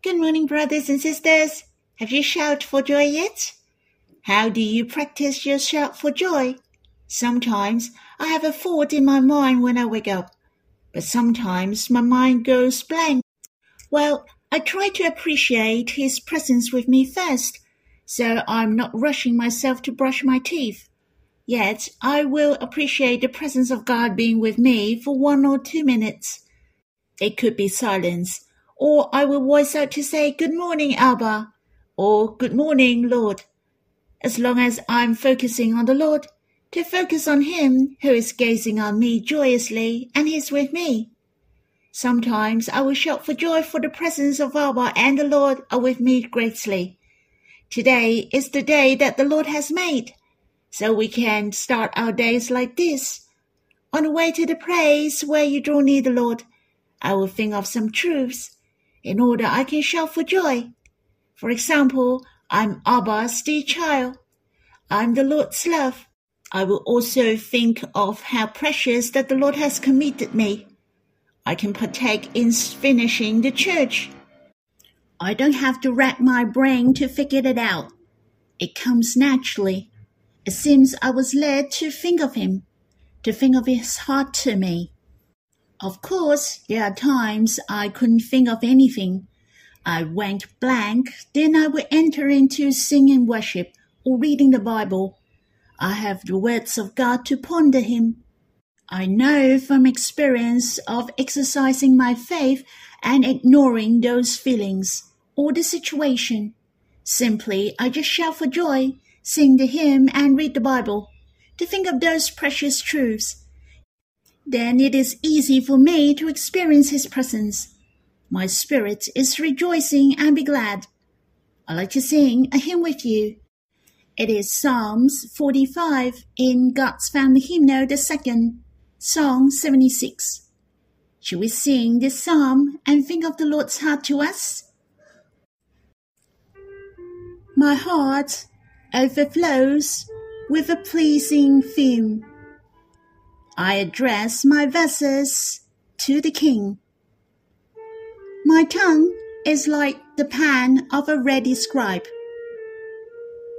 Good morning, brothers and sisters. Have you shouted for joy yet? How do you practice your shout for joy? Sometimes I have a thought in my mind when I wake up, but sometimes my mind goes blank. Well, I try to appreciate His presence with me first, so I'm not rushing myself to brush my teeth. Yet I will appreciate the presence of God being with me for one or two minutes. It could be silence, or I will voice out to say, Good morning, Abba, or Good morning, Lord. As long as I'm focusing on the Lord, to focus on Him who is gazing on me joyously and is with me. Sometimes I will shout for joy for the presence of Abba and the Lord are with me greatly. Today is the day that the Lord has made, so we can start our days like this. On the way to the place where you draw near the Lord, I will think of some truths in order I can shout for joy. For example, I'm Abba's dear child. I'm the Lord's love. I will also think of how precious that the Lord has committed me. I can partake in finishing the church. I don't have to rack my brain to figure it out. It comes naturally. It seems I was led to think of him, to think of his heart to me. Of course, there are times I couldn't think of anything. I went blank, then I would enter into singing worship or reading the Bible. I have the words of God to ponder Him. I know from experience of exercising my faith and ignoring those feelings or the situation. Simply, I just shout for joy, sing the hymn, and read the Bible to think of those precious truths then it is easy for me to experience His presence. My spirit is rejoicing and be glad. I like to sing a hymn with you. It is Psalms 45 in God's Family Hymnal, the second, Song 76. Should we sing this psalm and think of the Lord's heart to us? My heart overflows with a pleasing theme I address my verses to the king. My tongue is like the pen of a ready scribe.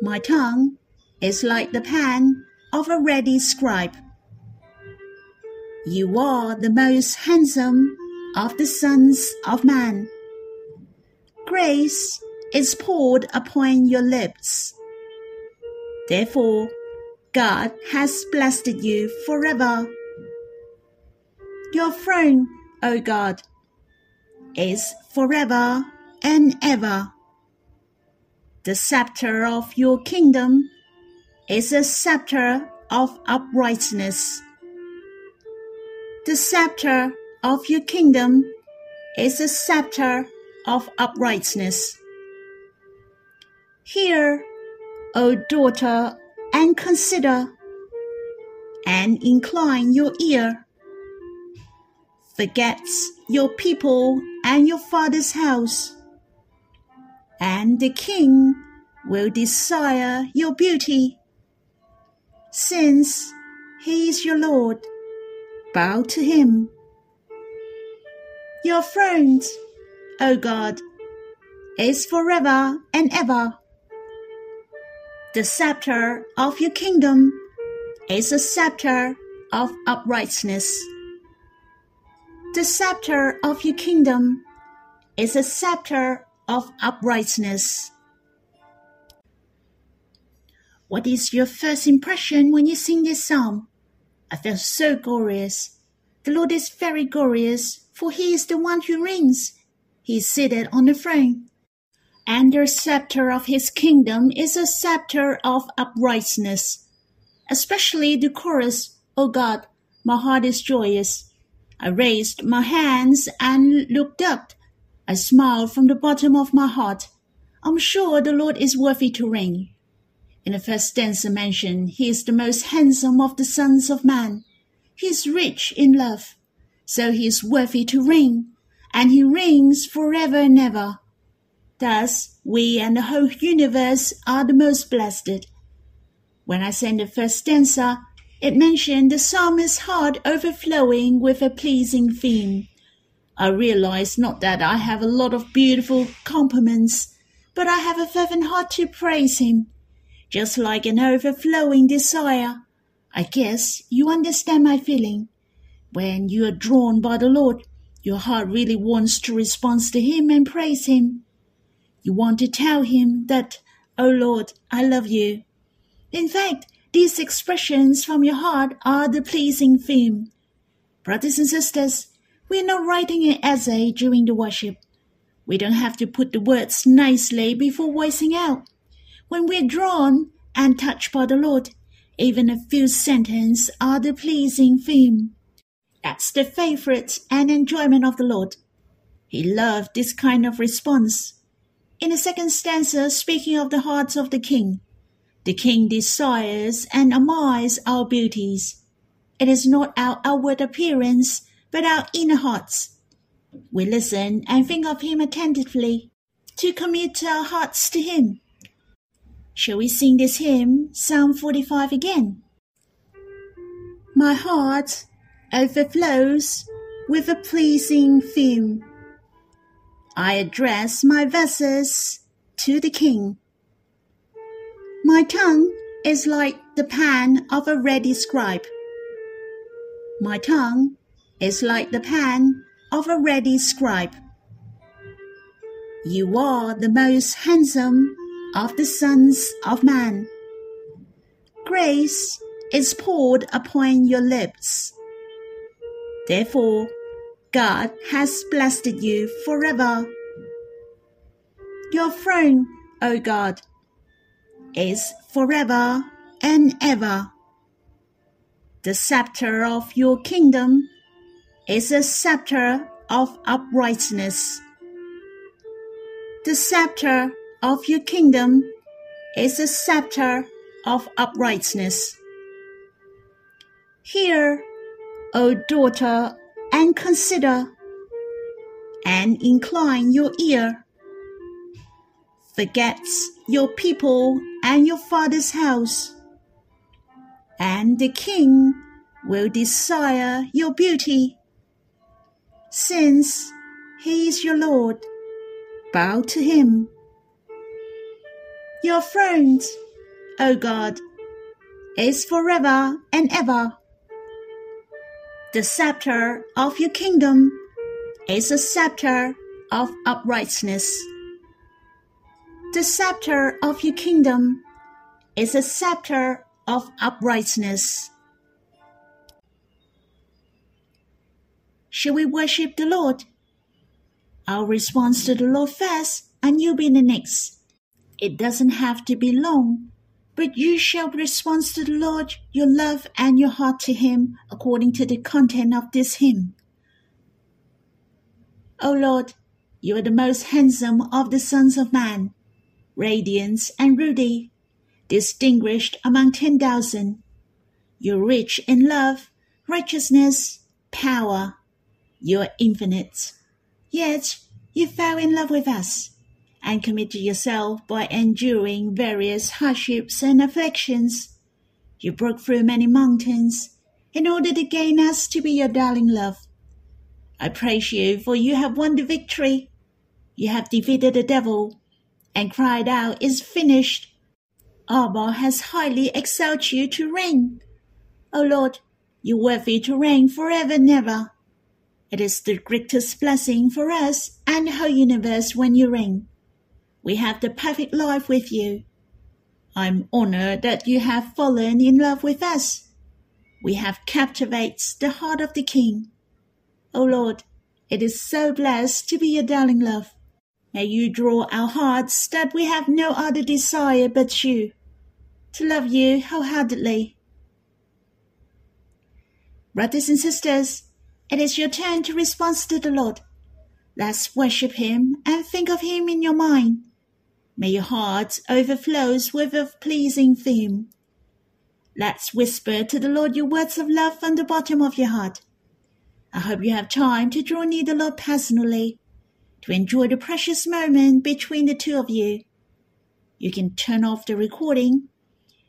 My tongue is like the pen of a ready scribe. You are the most handsome of the sons of man. Grace is poured upon your lips. Therefore, God has blessed you forever. Your throne, O God, is forever and ever. The scepter of your kingdom is a scepter of uprightness. The scepter of your kingdom is a scepter of uprightness. Hear, O daughter and consider and incline your ear. Forget your people and your father's house, and the king will desire your beauty. Since he is your Lord, bow to him. Your throne, O God, is forever and ever the scepter of your kingdom is a scepter of uprightness. The scepter of your kingdom is a scepter of uprightness. What is your first impression when you sing this psalm? I feel so glorious. The Lord is very glorious, for he is the one who reigns. He is seated on the throne and the scepter of his kingdom is a scepter of uprightness. Especially the chorus, O God, my heart is joyous. I raised my hands and looked up. I smiled from the bottom of my heart. I'm sure the Lord is worthy to reign. In the first stanza mentioned, he is the most handsome of the sons of man. He is rich in love, so he is worthy to reign, and he reigns forever and ever. Thus, we and the whole universe are the most blessed. When I sang the first stanza, it mentioned the psalmist's heart overflowing with a pleasing theme. I realize not that I have a lot of beautiful compliments, but I have a fervent heart to praise Him, just like an overflowing desire. I guess you understand my feeling. When you are drawn by the Lord, your heart really wants to respond to Him and praise Him. You want to tell Him that, Oh Lord, I love you. In fact, these expressions from your heart are the pleasing theme. Brothers and sisters, we're not writing an essay during the worship. We don't have to put the words nicely before voicing out. When we're drawn and touched by the Lord, even a few sentences are the pleasing theme. That's the favorite and enjoyment of the Lord. He loved this kind of response. In the second stanza, speaking of the hearts of the king, the king desires and admires our beauties. It is not our outward appearance but our inner hearts. We listen and think of Him attentively to commit our hearts to Him. Shall we sing this hymn, Psalm 45 again? My heart overflows with a pleasing theme. I address my verses to the King. My tongue is like the pen of a ready scribe. My tongue is like the pen of a ready scribe. You are the most handsome of the sons of man. Grace is poured upon your lips. Therefore, God has blessed you forever. Your throne, O God, is forever and ever. The scepter of your kingdom is a scepter of uprightness. The scepter of your kingdom is a scepter of uprightness. Hear, O daughter, and consider, and incline your ear. Forget your people and your father's house, and the king will desire your beauty since he is your Lord, bow to him. Your throne, O God, is forever and ever. The scepter of your kingdom is a scepter of uprightness. The scepter of your kingdom is a scepter of uprightness. Shall we worship the Lord? Our response to the Lord first, and you'll be the next. It doesn't have to be long, but you shall respond to the Lord your love and your heart to Him according to the content of this hymn. O Lord, you are the most handsome of the sons of man, radiant and ruddy, distinguished among ten thousand. You're rich in love, righteousness, power, you are infinite. Yet you fell in love with us and committed yourself by enduring various hardships and afflictions. You broke through many mountains in order to gain us to be your darling love. I praise you for you have won the victory. You have defeated the devil and cried out, Is finished. Abba has highly exalted you to reign. O Lord, you worthy to reign forever and ever. It is the greatest blessing for us and the whole universe when you reign. We have the perfect life with you. I'm honored that you have fallen in love with us. We have captivated the heart of the King. O oh Lord, it is so blessed to be your darling love. May you draw our hearts that we have no other desire but you, to love you wholeheartedly. Brothers and sisters, it is your turn to respond to the Lord. Let's worship Him and think of Him in your mind. May your heart overflows with a pleasing theme. Let's whisper to the Lord your words of love from the bottom of your heart. I hope you have time to draw near the Lord personally, to enjoy the precious moment between the two of you. You can turn off the recording,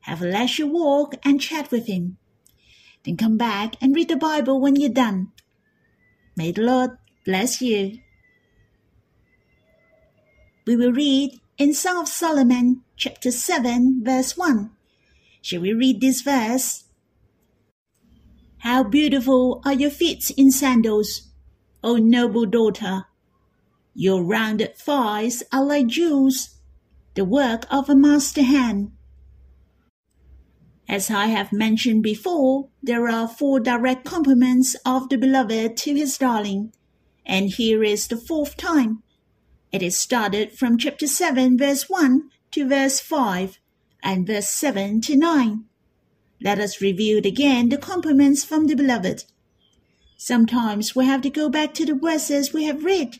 have a leisure walk and chat with Him. Then come back and read the Bible when you're done. May the Lord Bless you. We will read in Song of Solomon, chapter 7, verse 1. Shall we read this verse? How beautiful are your feet in sandals, O noble daughter! Your rounded thighs are like jewels, the work of a master hand. As I have mentioned before, there are four direct compliments of the beloved to his darling, and here is the fourth time. It is started from chapter 7, verse 1 to verse 5, and verse 7 to 9. Let us review again the compliments from the beloved. Sometimes we have to go back to the verses we have read,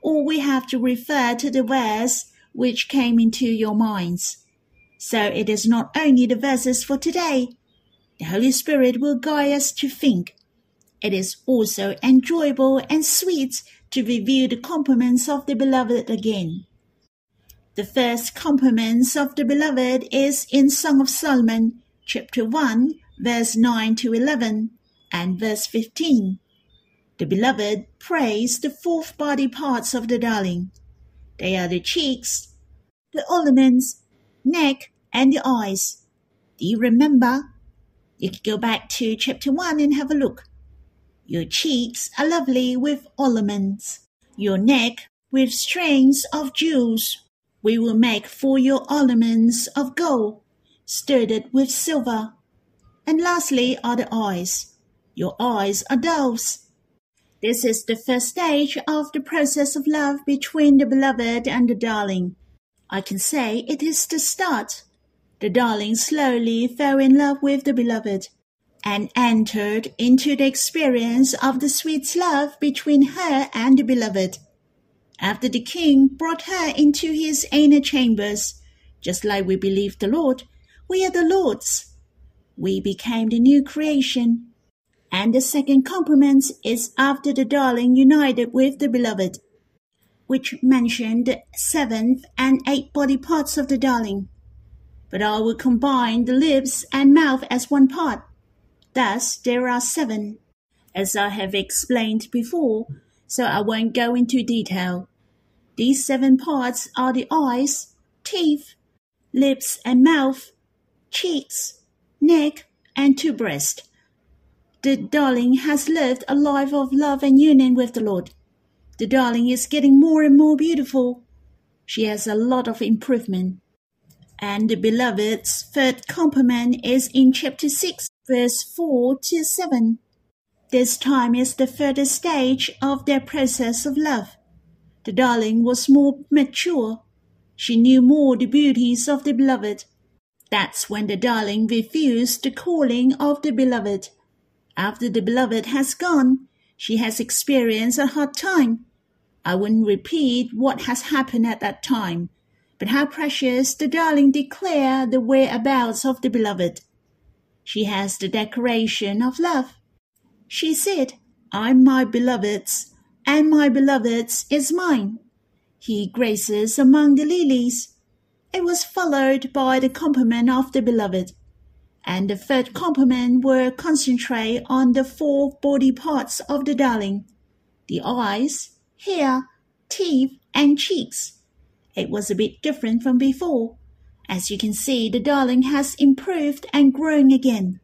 or we have to refer to the verse which came into your minds. So it is not only the verses for today. The Holy Spirit will guide us to think. It is also enjoyable and sweet to review the compliments of the beloved again. The first compliments of the beloved is in Song of Solomon, chapter 1, verse 9 to 11, and verse 15. The beloved praise the fourth body parts of the darling. They are the cheeks, the ornaments, neck, and the eyes. Do you remember? You can go back to chapter 1 and have a look. Your cheeks are lovely with ornaments, your neck with strings of jewels. We will make for your ornaments of gold, studded with silver. And lastly are the eyes. Your eyes are doves. This is the first stage of the process of love between the beloved and the darling. I can say it is the start. The darling slowly fell in love with the beloved and entered into the experience of the sweet love between her and the beloved. After the king brought her into his inner chambers, just like we believe the Lord, we are the Lord's. We became the new creation. And the second compliment is after the darling united with the beloved which mention the seventh and eighth body parts of the darling. But I will combine the lips and mouth as one part. Thus there are seven, as I have explained before, so I won't go into detail. These seven parts are the eyes, teeth, lips and mouth, cheeks, neck, and two breasts. The darling has lived a life of love and union with the Lord. The darling is getting more and more beautiful. She has a lot of improvement. And the beloved's third compliment is in chapter 6, verse 4 to 7. This time is the further stage of their process of love. The darling was more mature. She knew more the beauties of the beloved. That's when the darling refused the calling of the beloved. After the beloved has gone, she has experienced a hard time. I wouldn't repeat what has happened at that time, but how precious the darling declare the whereabouts of the beloved. She has the decoration of love. She said, I'm my beloved's, and my beloved's is mine. He graces among the lilies. It was followed by the compliment of the beloved, and the third compliment were concentrate on the four body parts of the darling, the eyes, hair, teeth, and cheeks. It was a bit different from before. As you can see, the darling has improved and grown again.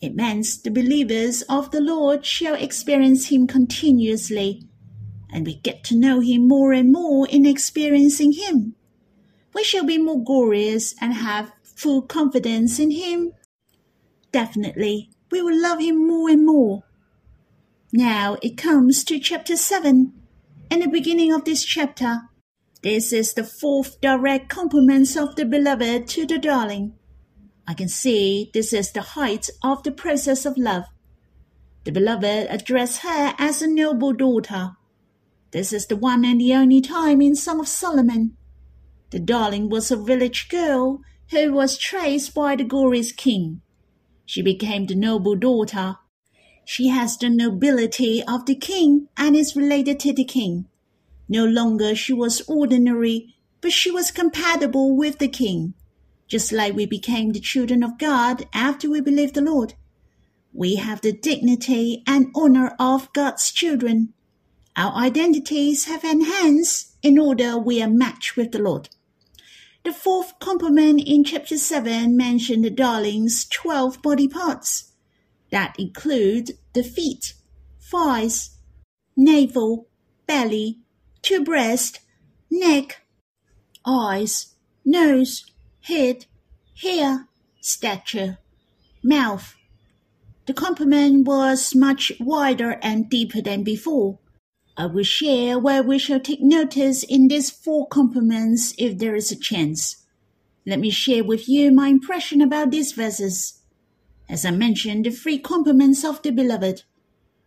It means the believers of the Lord shall experience Him continuously, and we get to know Him more and more in experiencing Him. We shall be more glorious and have full confidence in Him. Definitely, we will love Him more and more. Now it comes to chapter 7 in the beginning of this chapter. This is the fourth direct compliment of the beloved to the darling. I can see this is the height of the process of love. The beloved addressed her as a noble daughter. This is the one and the only time in Song of Solomon. The darling was a village girl who was traced by the glorious king. She became the noble daughter she has the nobility of the king and is related to the king. No longer she was ordinary, but she was compatible with the king. Just like we became the children of God after we believed the Lord. We have the dignity and honor of God's children. Our identities have enhanced in order we are matched with the Lord. The fourth compliment in chapter 7 mentioned the darling's 12 body parts. That include the feet, thighs, navel, belly, two breasts, neck, eyes, nose, head, hair, stature, mouth. The compliment was much wider and deeper than before. I will share where we shall take notice in these four compliments if there is a chance. Let me share with you my impression about these verses. As I mentioned, the three compliments of the beloved.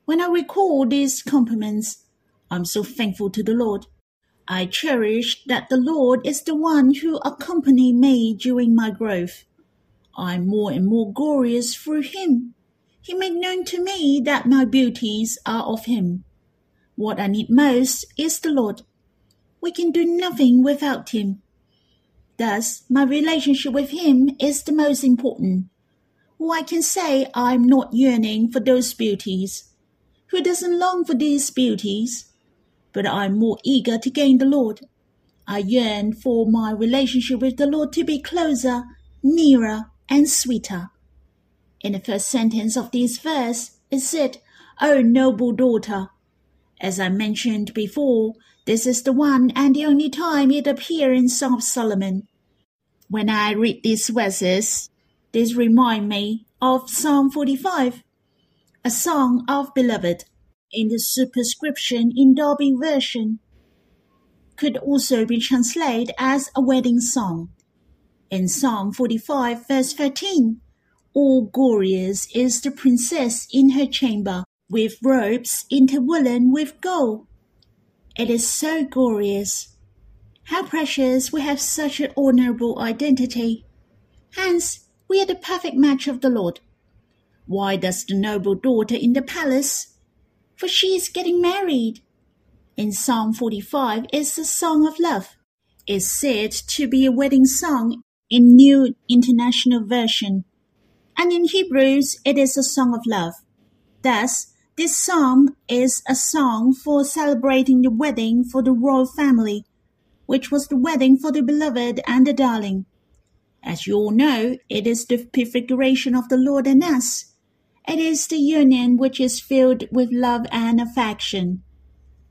When I recall these compliments, I'm so thankful to the Lord. I cherish that the Lord is the one who accompanied me during my growth. I'm more and more glorious through Him. He made known to me that my beauties are of Him. What I need most is the Lord. We can do nothing without Him. Thus, my relationship with Him is the most important. Who I can say I'm not yearning for those beauties. Who doesn't long for these beauties? But I'm more eager to gain the Lord. I yearn for my relationship with the Lord to be closer, nearer, and sweeter. In the first sentence of this verse, it said, O noble daughter. As I mentioned before, this is the one and the only time it appears in Song of Solomon. When I read these verses, these remind me of Psalm 45, a song of beloved in the superscription in Darby version could also be translated as a wedding song. In Psalm 45 verse 13, all glorious is the princess in her chamber, with robes interwoven with gold. It is so glorious. How precious we have such an honorable identity. Hence, we are the perfect match of the Lord. Why does the noble daughter in the palace for she is getting married. In Psalm 45 is a song of love. It's said to be a wedding song in New International Version. And in Hebrews it is a song of love. Thus, this psalm is a song for celebrating the wedding for the royal family, which was the wedding for the beloved and the darling. As you all know, it is the prefiguration of the Lord and us, it is the union which is filled with love and affection.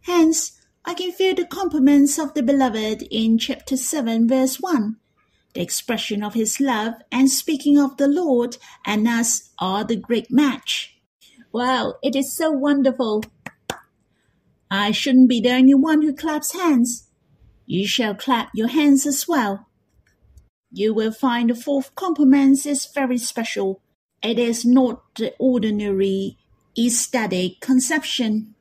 Hence, I can feel the compliments of the beloved in chapter 7, verse 1. The expression of his love and speaking of the Lord and us are the great match. Wow, it is so wonderful. I shouldn't be the only one who claps hands. You shall clap your hands as well. You will find the fourth compliment is very special it is not the ordinary aesthetic conception.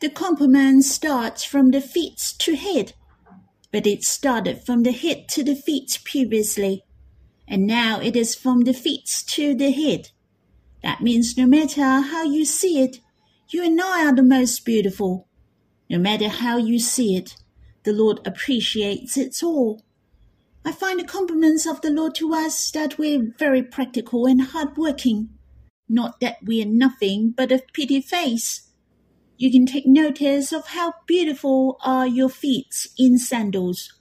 The compliment starts from the feet to head, but it started from the head to the feet previously, and now it is from the feet to the head. That means no matter how you see it, you and I are the most beautiful. No matter how you see it, the Lord appreciates it all. I find the compliments of the Lord to us that we're very practical and hard-working. Not that we are nothing but a pretty face. You can take notice of how beautiful are your feet in sandals.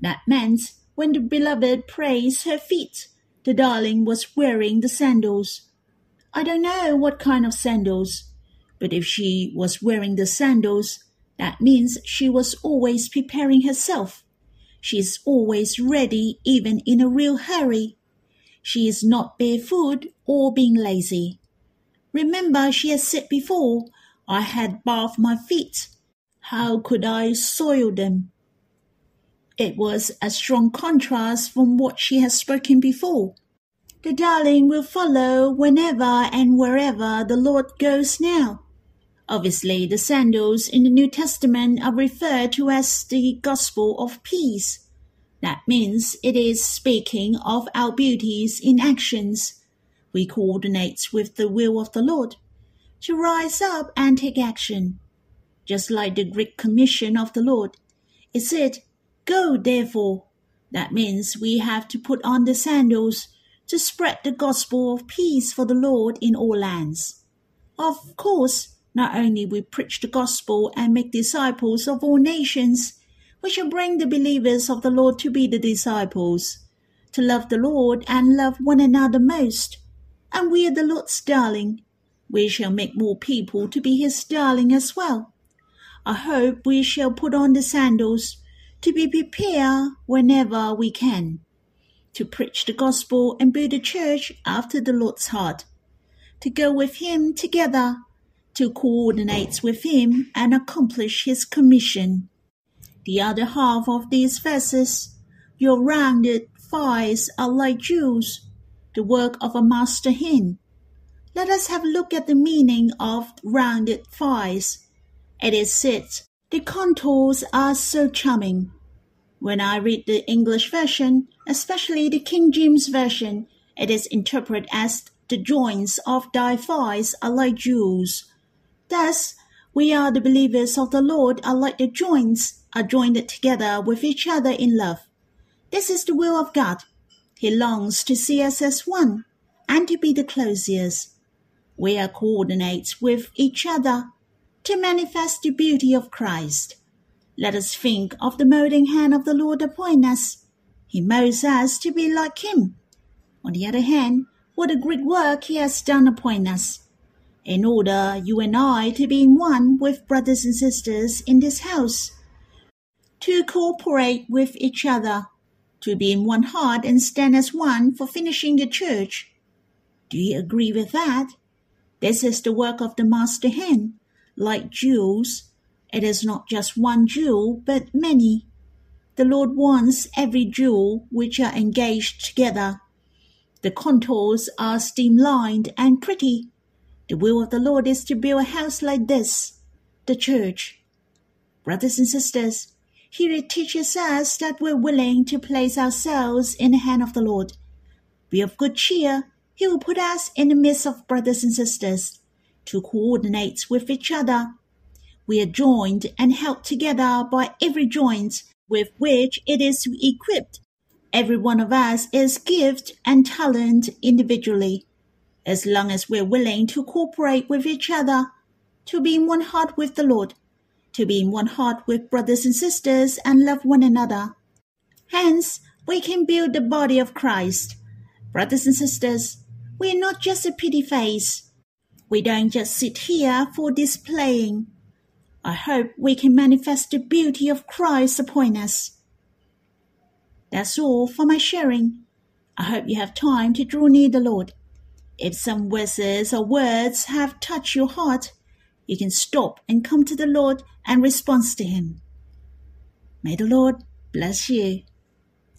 That meant when the beloved praised her feet, the darling was wearing the sandals. I don't know what kind of sandals, but if she was wearing the sandals, that means she was always preparing herself she is always ready, even in a real hurry. She is not barefoot or being lazy. Remember, she has said before, I had bathed my feet. How could I soil them? It was a strong contrast from what she has spoken before. The darling will follow whenever and wherever the Lord goes now. Obviously, the sandals in the New Testament are referred to as the gospel of peace. That means it is speaking of our beauties in actions. We coordinate with the will of the Lord to rise up and take action. Just like the Great Commission of the Lord, it said, Go therefore. That means we have to put on the sandals to spread the gospel of peace for the Lord in all lands. Of course, Not only we preach the gospel and make disciples of all nations, we shall bring the believers of the Lord to be the disciples, to love the Lord and love one another most. And we are the Lord's darling. We shall make more people to be his darling as well. I hope we shall put on the sandals to be prepared whenever we can, to preach the gospel and build a church after the Lord's heart, to go with him together, to coordinate with him and accomplish his commission. The other half of these verses, your rounded thighs are like jewels, the work of a master hand. Let us have a look at the meaning of rounded thighs. It is said, the contours are so charming. When I read the English version, especially the King James version, it is interpreted as the joints of thy thighs are like jewels. Thus, we are the believers of the Lord are like the joints are joined together with each other in love. This is the will of God. He longs to see us as one and to be the closest. We are coordinates with each other to manifest the beauty of Christ. Let us think of the molding hand of the Lord upon us. He molds us to be like Him. On the other hand, what a great work He has done upon us. In order you and I to be in one with brothers and sisters in this house, to cooperate with each other, to be in one heart and stand as one for finishing the church. Do you agree with that? This is the work of the master hand, like jewels it is not just one jewel, but many. The Lord wants every jewel which are engaged together. The contours are streamlined and pretty. The will of the Lord is to build a house like this, the church. Brothers and sisters, here it teaches us that we're willing to place ourselves in the hand of the Lord. Be of good cheer. He will put us in the midst of brothers and sisters to coordinate with each other we are joined and held together by every joint with which it is equipped. Every one of us is gifted and talented individually. As long as we're willing to cooperate with each other, to be in one heart with the Lord, to be in one heart with brothers and sisters and love one another. Hence, we can build the body of Christ. Brothers and sisters, we are not just a pretty face. We don't just sit here for displaying. I hope we can manifest the beauty of Christ upon us. That's all for my sharing. I hope you have time to draw near the Lord. If some verses or words have touched your heart, you can stop and come to the Lord and respond to Him. May the Lord bless you.